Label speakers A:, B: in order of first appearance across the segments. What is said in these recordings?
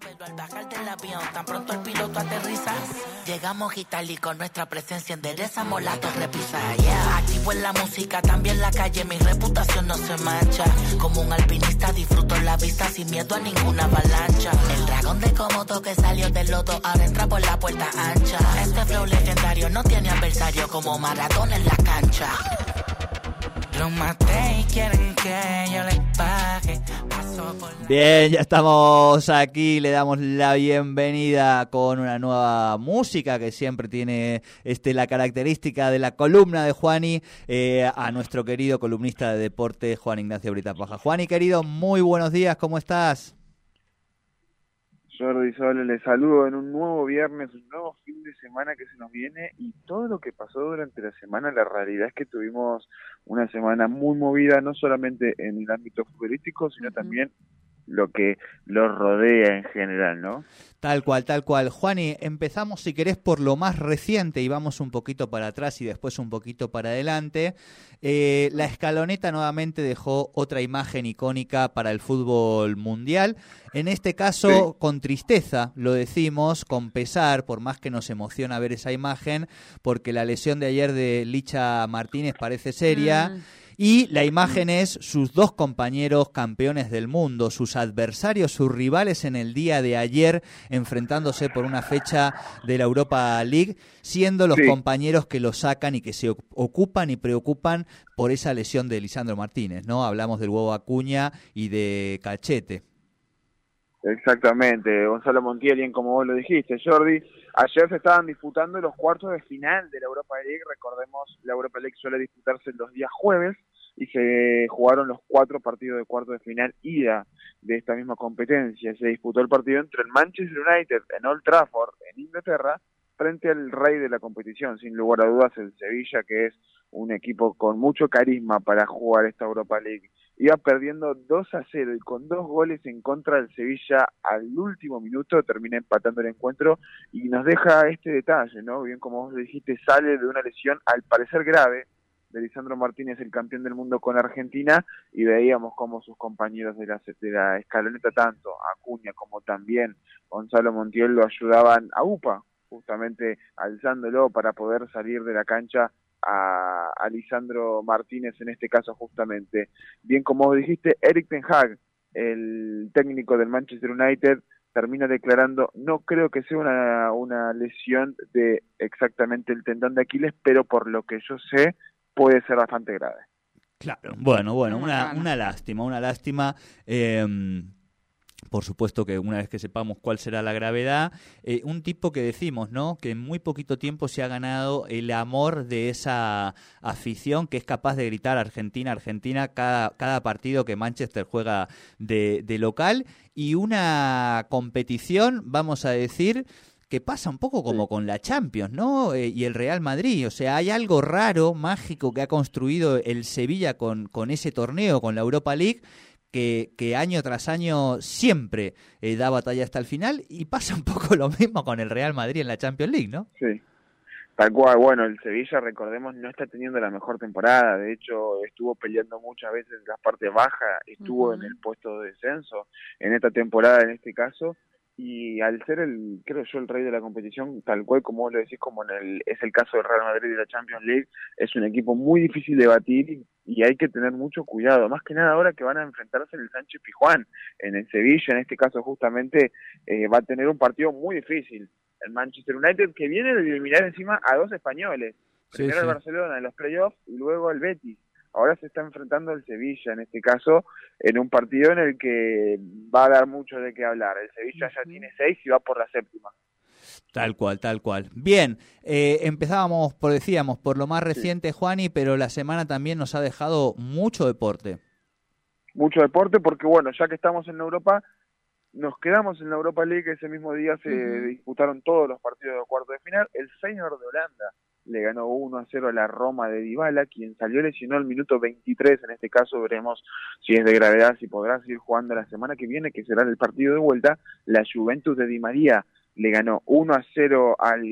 A: Pero al bajar del avión, tan pronto el piloto aterriza, llegamos Itali con nuestra presencia enderezamos la torre pisa. Yeah. Activo en la música, también la calle, mi reputación no se mancha. Como un alpinista disfruto la vista sin miedo a ninguna avalancha. El dragón de Komodo que salió del lodo ahora entra por la puerta ancha. Este flow legendario no tiene adversario como Maradona en la cancha.
B: Bien, ya estamos aquí, le damos la bienvenida con una nueva música que siempre tiene este la característica de la columna de Juani eh, a nuestro querido columnista de deporte Juan Ignacio Brita Paja. Juani, querido, muy buenos días, ¿cómo estás?
C: Jordi Sole, les saludo en un nuevo viernes, un nuevo fin de semana que se nos viene y todo lo que pasó durante la semana, la realidad es que tuvimos una semana muy movida, no solamente en el ámbito futbolístico, sino también lo que lo rodea en general, ¿no?
B: Tal cual, tal cual. Juani, empezamos si querés por lo más reciente y vamos un poquito para atrás y después un poquito para adelante. Eh, la escaloneta nuevamente dejó otra imagen icónica para el fútbol mundial. En este caso, con tristeza, lo decimos, con pesar, por más que nos emociona ver esa imagen, porque la lesión de ayer de Licha Martínez parece seria. Y la imagen es sus dos compañeros campeones del mundo, sus adversarios, sus rivales en el día de ayer, enfrentándose por una fecha de la Europa League, siendo los
C: Sí.
B: compañeros que lo sacan y que se oc- ocupan y preocupan por esa lesión de Lisandro Martínez, ¿no? Hablamos del huevo Acuña y de Cachete.
C: Exactamente, Gonzalo Montiel, bien como vos lo dijiste, Jordi. Ayer se estaban disputando los cuartos de final de la Europa League. Recordemos, la Europa League suele disputarse los días jueves y se jugaron los cuatro partidos de cuartos de final ida de esta misma competencia. Se disputó el partido entre el Manchester United en Old Trafford, en Inglaterra, frente al rey de la competición, sin lugar a dudas el Sevilla, que es un equipo con mucho carisma para jugar esta Europa League iba perdiendo 2 a 0 y con dos goles en contra del Sevilla al último minuto termina empatando el encuentro y nos deja este detalle, ¿no? Bien como vos dijiste, sale de una lesión al parecer grave de Lisandro Martínez, el campeón del mundo con Argentina, y veíamos cómo sus compañeros de la, escaloneta, tanto Acuña como también Gonzalo Montiel, lo ayudaban a UPA, justamente alzándolo para poder salir de la cancha a, Lisandro Martínez en este caso justamente. Bien como dijiste, Eric Ten Hag, el técnico del Manchester United, termina declarando, no creo que sea una lesión de exactamente el tendón de Aquiles, pero por lo que yo sé, puede ser bastante grave.
B: Claro. Bueno, bueno, una, una lástima, una lástima. eh, por supuesto que una vez que sepamos cuál será la gravedad, eh, un tipo que decimos, ¿no? Que en muy poquito tiempo se ha ganado el amor de esa afición que es capaz de gritar Argentina, Argentina cada, cada partido que Manchester juega de, de local y una competición, vamos a decir, que pasa un poco como con la Champions, ¿no? Eh, y el Real Madrid. O sea, hay algo raro, mágico que ha construido el Sevilla con, con ese torneo, con la Europa League, que, que año tras año siempre eh, da batalla hasta el final. Y pasa un poco lo mismo con el Real Madrid en la Champions League, ¿no?
C: Sí. Tal cual, bueno, el Sevilla, recordemos, no está teniendo la mejor temporada, de hecho estuvo peleando muchas veces en las partes bajas, estuvo en el puesto de descenso en esta temporada, en este caso, y al ser el, creo yo, el rey de la competición, tal cual como vos lo decís, como en el, es el caso del Real Madrid y la Champions League, es un equipo muy difícil de batir y, y hay que tener mucho cuidado, más que nada ahora que van a enfrentarse en el Sánchez Pijuán, en el Sevilla, en este caso justamente, eh, va a tener un partido muy difícil el Manchester United, que viene de eliminar encima a dos españoles.
B: Sí,
C: Primero
B: sí.
C: el Barcelona en los playoffs y luego el Betis. Ahora se está enfrentando el Sevilla, en este caso, en un partido en el que va a dar mucho de qué hablar. El Sevilla ya tiene seis y va por la séptima.
B: Tal cual, tal cual. Bien, eh, empezábamos, por decíamos, por lo más reciente, Juani, pero la semana también nos ha dejado mucho deporte.
C: Mucho deporte porque, bueno, ya que estamos en Europa, nos quedamos en la Europa League. Ese mismo día se disputaron todos los partidos de cuarto de final. El Feyenoord de Holanda le ganó 1 a 0 a la Roma de Dybala, quien salió lesionado al minuto 23. En este caso veremos si es de gravedad, si podrá seguir jugando la semana que viene, que será el partido de vuelta. La Juventus de Di María le ganó 1 a 0 al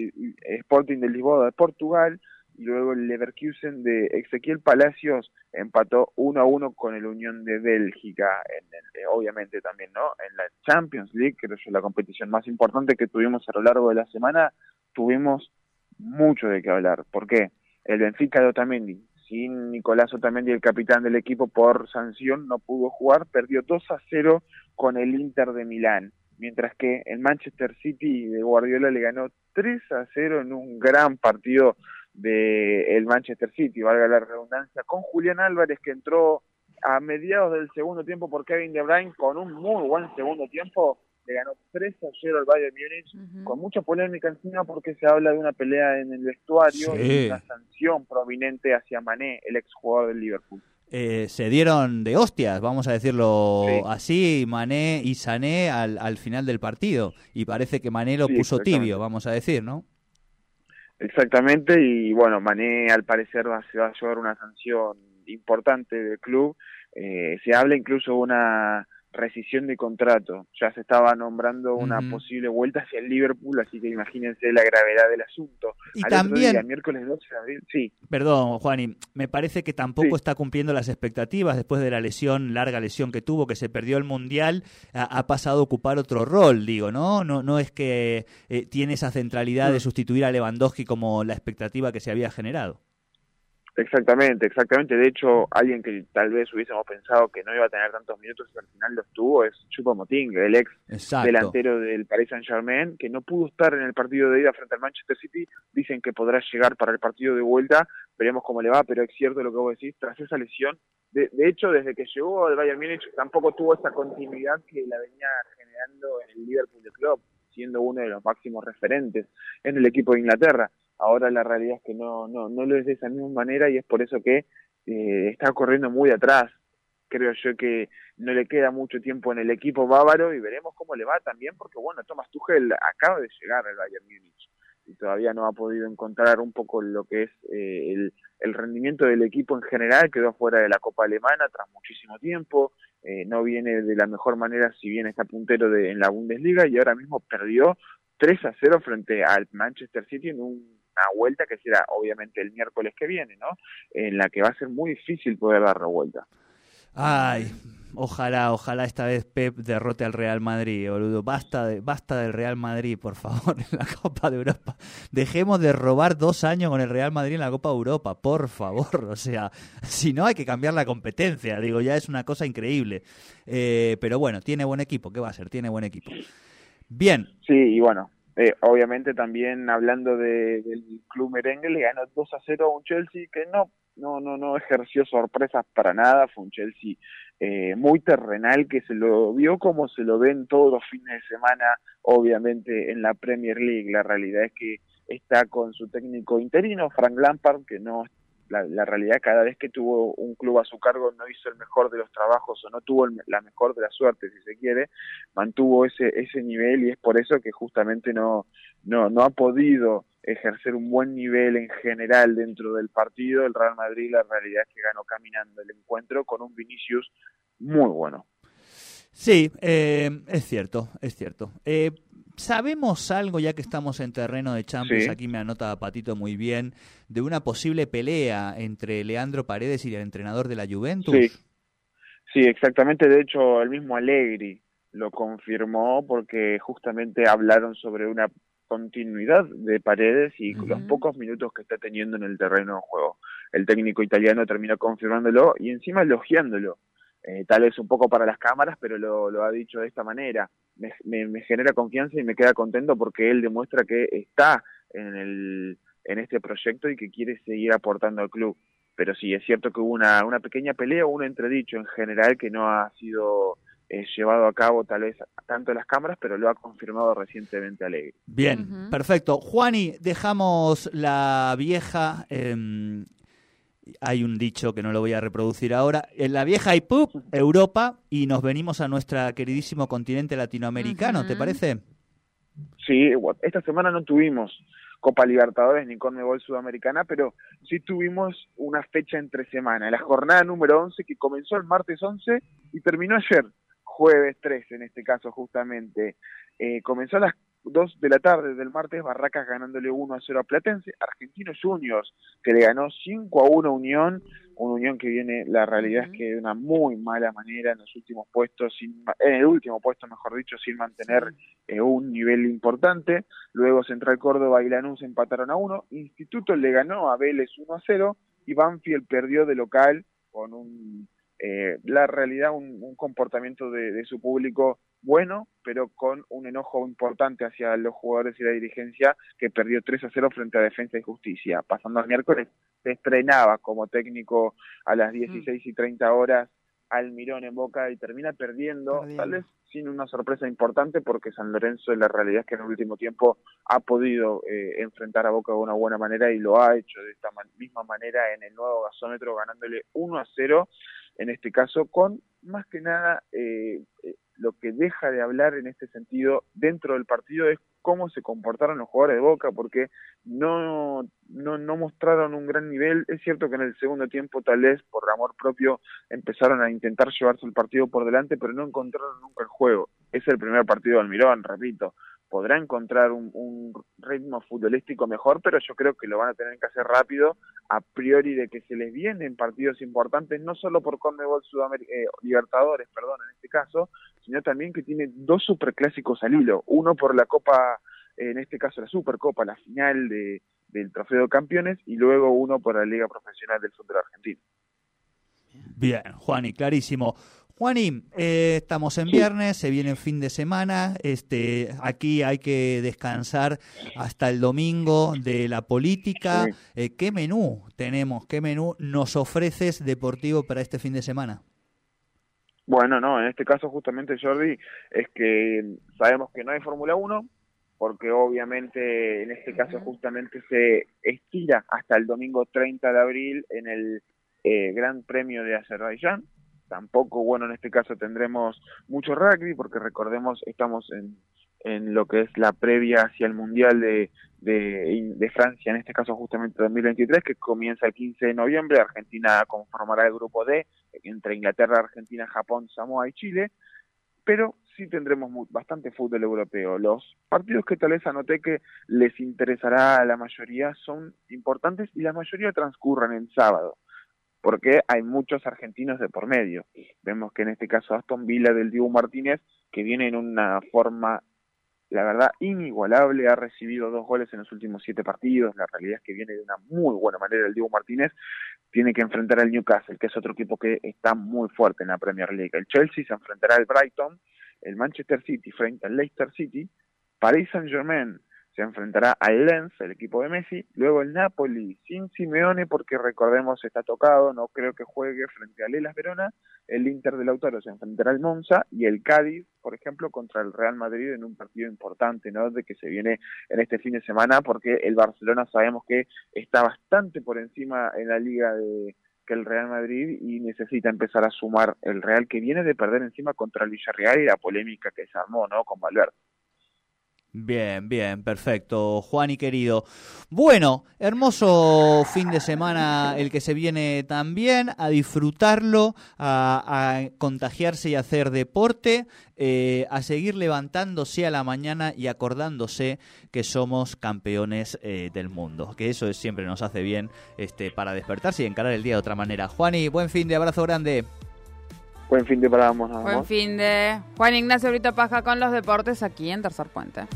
C: Sporting de Lisboa de Portugal y luego el Leverkusen de Ezequiel Palacios empató 1 a 1 con el Unión de Bélgica, en eh, obviamente también, ¿no? En la Champions League, que es la competición más importante que tuvimos a lo largo de la semana, tuvimos mucho de qué hablar. ¿Por qué? El Benfica de Otamendi, sin Nicolás Otamendi, el capitán del equipo, por sanción no pudo jugar, perdió 2 a 0 con el Inter de Milán, mientras que el Manchester City de Guardiola le ganó 3 a 0 en un gran partido de el Manchester City, valga la redundancia, con Julián Álvarez que entró a mediados del segundo tiempo por Kevin De Bruyne con un muy buen segundo tiempo, le ganó 3 a 0 al Bayern Múnich, con mucha polémica encima porque se habla de una pelea en el vestuario y una sanción prominente hacia Mané, el exjugador del Liverpool.
B: Eh, se dieron de hostias, vamos a decirlo así, Mané y Sané al, al final del partido. Y parece que Mané lo puso tibio, vamos a decir, ¿no?
C: Exactamente, y bueno, Mané al parecer va, se va a llevar una sanción importante del club. Eh, se habla incluso de una rescisión de contrato. Ya se estaba nombrando una posible vuelta hacia el Liverpool, así que imagínense la gravedad del asunto.
B: Y también,
C: miércoles 12 de abril, sí.
B: Perdón, Juani, me parece que tampoco está cumpliendo las expectativas después de la lesión, larga lesión que tuvo, que se perdió el Mundial, ha, pasado a ocupar otro rol, digo, ¿no? No, no es que eh, tiene esa centralidad de sustituir a Lewandowski como la expectativa que se había generado.
C: Exactamente, exactamente. De hecho, alguien que tal vez hubiésemos pensado que no iba a tener tantos minutos y al final los tuvo es Choupo-Moting, el ex delantero del Paris Saint-Germain, que no pudo estar en el partido de ida frente al Manchester City. Dicen que podrá llegar para el partido de vuelta. Veremos cómo le va, pero es cierto lo que vos decís. Tras esa lesión, de, hecho, desde que llegó al Bayern Múnich tampoco tuvo esa continuidad que la venía generando en el Liverpool de Club, siendo uno de los máximos referentes en el equipo de Inglaterra ahora la realidad es que no, no, no lo es de esa misma manera y es por eso que eh, está corriendo muy atrás. Creo yo que no le queda mucho tiempo en el equipo bávaro y veremos cómo le va también, porque bueno, Thomas Tuchel acaba de llegar al Bayern Múnich y todavía no ha podido encontrar un poco lo que es eh, el, rendimiento del equipo en general, quedó fuera de la Copa Alemana tras muchísimo tiempo, eh, no viene de la mejor manera si bien está puntero de, en la Bundesliga y ahora mismo perdió 3 a 0 frente al Manchester City en un vuelta que será obviamente el miércoles que viene, ¿no? En la que va a ser muy difícil poder dar la vuelta.
B: Ay, ojalá, ojalá esta vez Pep derrote al Real Madrid, boludo. Basta, de, basta del Real Madrid, por favor, en la Copa de Europa. Dejemos de robar dos años con el Real Madrid en la Copa de Europa, por favor. O sea, si no hay que cambiar la competencia, digo, ya es una cosa increíble. Eh, pero bueno, tiene buen equipo, ¿qué va a ser? Tiene buen equipo. Bien.
C: Sí, y bueno, eh, obviamente también hablando de, del club merengue le ganó 2 a 0 a un Chelsea que no no no no ejerció sorpresas para nada. Fue un Chelsea eh, muy terrenal que se lo vio como se lo ven todos los fines de semana obviamente en la Premier League. La realidad es que está con su técnico interino Frank Lampard que no la, realidad cada vez que tuvo un club a su cargo no hizo el mejor de los trabajos o no tuvo la mejor de la suerte si se quiere mantuvo ese ese nivel y es por eso que justamente no no no ha podido ejercer un buen nivel en general dentro del partido el Real Madrid la realidad es que ganó caminando el encuentro con un Vinicius muy bueno
B: Sí, eh, es cierto, es cierto. Eh, ¿Sabemos algo, ya que estamos en terreno de Champions, aquí me anota Patito muy bien, de una posible pelea entre Leandro Paredes y el entrenador de la Juventus?
C: Sí, sí exactamente. De hecho, el mismo Allegri lo confirmó porque justamente hablaron sobre una continuidad de Paredes y los pocos minutos que está teniendo en el terreno de juego. El técnico italiano terminó confirmándolo y encima elogiándolo. Eh, tal vez un poco para las cámaras, pero lo, lo ha dicho de esta manera me, genera confianza y me queda contento porque él demuestra que está en, el, en este proyecto y que quiere seguir aportando al club. Pero sí, es cierto que hubo una, una pequeña pelea o un entredicho en general que no ha sido eh, llevado a cabo tal vez tanto en las cámaras, pero lo ha confirmado recientemente Alegre.
B: Bien, perfecto. Juani, dejamos la vieja em, hay un dicho que no lo voy a reproducir ahora, en la vieja IPUP, Europa, y nos venimos a nuestro queridísimo continente latinoamericano, ¿te parece?
C: Sí, esta semana no tuvimos Copa Libertadores ni Conmebol Sudamericana, pero sí tuvimos una fecha entre semana, la jornada número 11 que comenzó el martes 11 y terminó ayer, jueves 13 en este caso justamente. Eh, comenzó a las 2 de la tarde del martes, Barracas ganándole 1 a 0 a Platense, Argentinos Juniors que le ganó 5 a 1 a Unión, una Unión que viene, la realidad es que de una muy mala manera en los últimos puestos, sin, en el último puesto mejor dicho, sin mantener eh, un nivel importante, luego Central Córdoba y Lanús empataron a 1, Instituto le ganó a Vélez 1 a 0 y Banfield perdió de local con un eh, la realidad un, comportamiento de, su público bueno, pero con un enojo importante hacia los jugadores y la dirigencia que perdió 3 a 0 frente a Defensa y Justicia. Pasando al miércoles, se estrenaba como técnico a las 16 y 30 horas Almirón en Boca y termina perdiendo, tal vez sin una sorpresa importante porque San Lorenzo la realidad es que en el último tiempo ha podido eh, enfrentar a Boca de una buena manera y lo ha hecho de esta misma manera en el nuevo gasómetro ganándole 1 a 0 en este caso, con más que nada eh, eh, lo que deja de hablar en este sentido dentro del partido es cómo se comportaron los jugadores de Boca, porque no, no, no mostraron un gran nivel. Es cierto que en el segundo tiempo, tal vez por amor propio, empezaron a intentar llevarse el partido por delante, pero no encontraron nunca el juego. Es el primer partido de Almirón, repito podrá encontrar un, ritmo futbolístico mejor, pero yo creo que lo van a tener que hacer rápido, a priori de que se les vienen partidos importantes, no solo por Conmebol Sudamérica, eh, Libertadores, perdón, en este caso, sino también que tiene dos superclásicos al hilo, uno por la Copa, en este caso la Supercopa, la final de, del Trofeo de Campeones, y luego uno por la Liga Profesional del Fútbol Argentino.
B: Bien, Juan, y clarísimo. Juaní, eh, estamos en viernes, se viene el fin de semana, este, aquí hay que descansar hasta el domingo de la política. Eh, ¿Qué menú tenemos? ¿Qué menú nos ofreces deportivo para este fin de semana?
C: Bueno, no, en este caso justamente Jordi, es que sabemos que no hay Fórmula 1, porque obviamente en este caso justamente se estira hasta el domingo 30 de abril en el eh, Gran Premio de Azerbaiyán tampoco, bueno, en este caso tendremos mucho rugby, porque recordemos, estamos en, en lo que es la previa hacia el Mundial de, de, Francia, en este caso justamente 2023, que comienza el 15 de noviembre. Argentina conformará el grupo D entre Inglaterra, Argentina, Japón, Samoa y Chile, pero sí tendremos bastante fútbol europeo. Los partidos que tal vez anoté que les interesará a la mayoría son importantes y la mayoría transcurren en sábado porque hay muchos argentinos de por medio. Vemos que en este caso Aston Villa del Diego Martínez, que viene en una forma, la verdad, inigualable, ha recibido dos goles en los últimos siete partidos, la realidad es que viene de una muy buena manera el Diego Martínez, tiene que enfrentar al Newcastle, que es otro equipo que está muy fuerte en la Premier League. El Chelsea se enfrentará al Brighton, el Manchester City frente al Leicester City, Paris Saint Germain se enfrentará al Lens, el equipo de Messi, luego el Napoli sin Simeone porque recordemos está tocado, no creo que juegue frente al Elas Verona, el Inter de Lautaro se enfrentará al Monza y el Cádiz, por ejemplo, contra el Real Madrid en un partido importante, ¿no? De que se viene en este fin de semana porque el Barcelona sabemos que está bastante por encima en la liga de que el Real Madrid y necesita empezar a sumar el Real que viene de perder encima contra el Villarreal y la polémica que se armó, ¿no? Con Valverde.
B: Bien, bien, perfecto. Juan y querido. Bueno, hermoso fin de semana el que se viene también, a disfrutarlo, a, contagiarse y hacer deporte, eh, a seguir levantándose a la mañana y acordándose que somos campeones eh, del mundo, que eso siempre nos hace bien este, para despertarse y encarar el día de otra manera. Juan y buen fin de abrazo grande.
C: Buen fin de para ambos.
D: Buen fin de Juan Ignacio Brito Paja con los deportes aquí en Tercer Puente.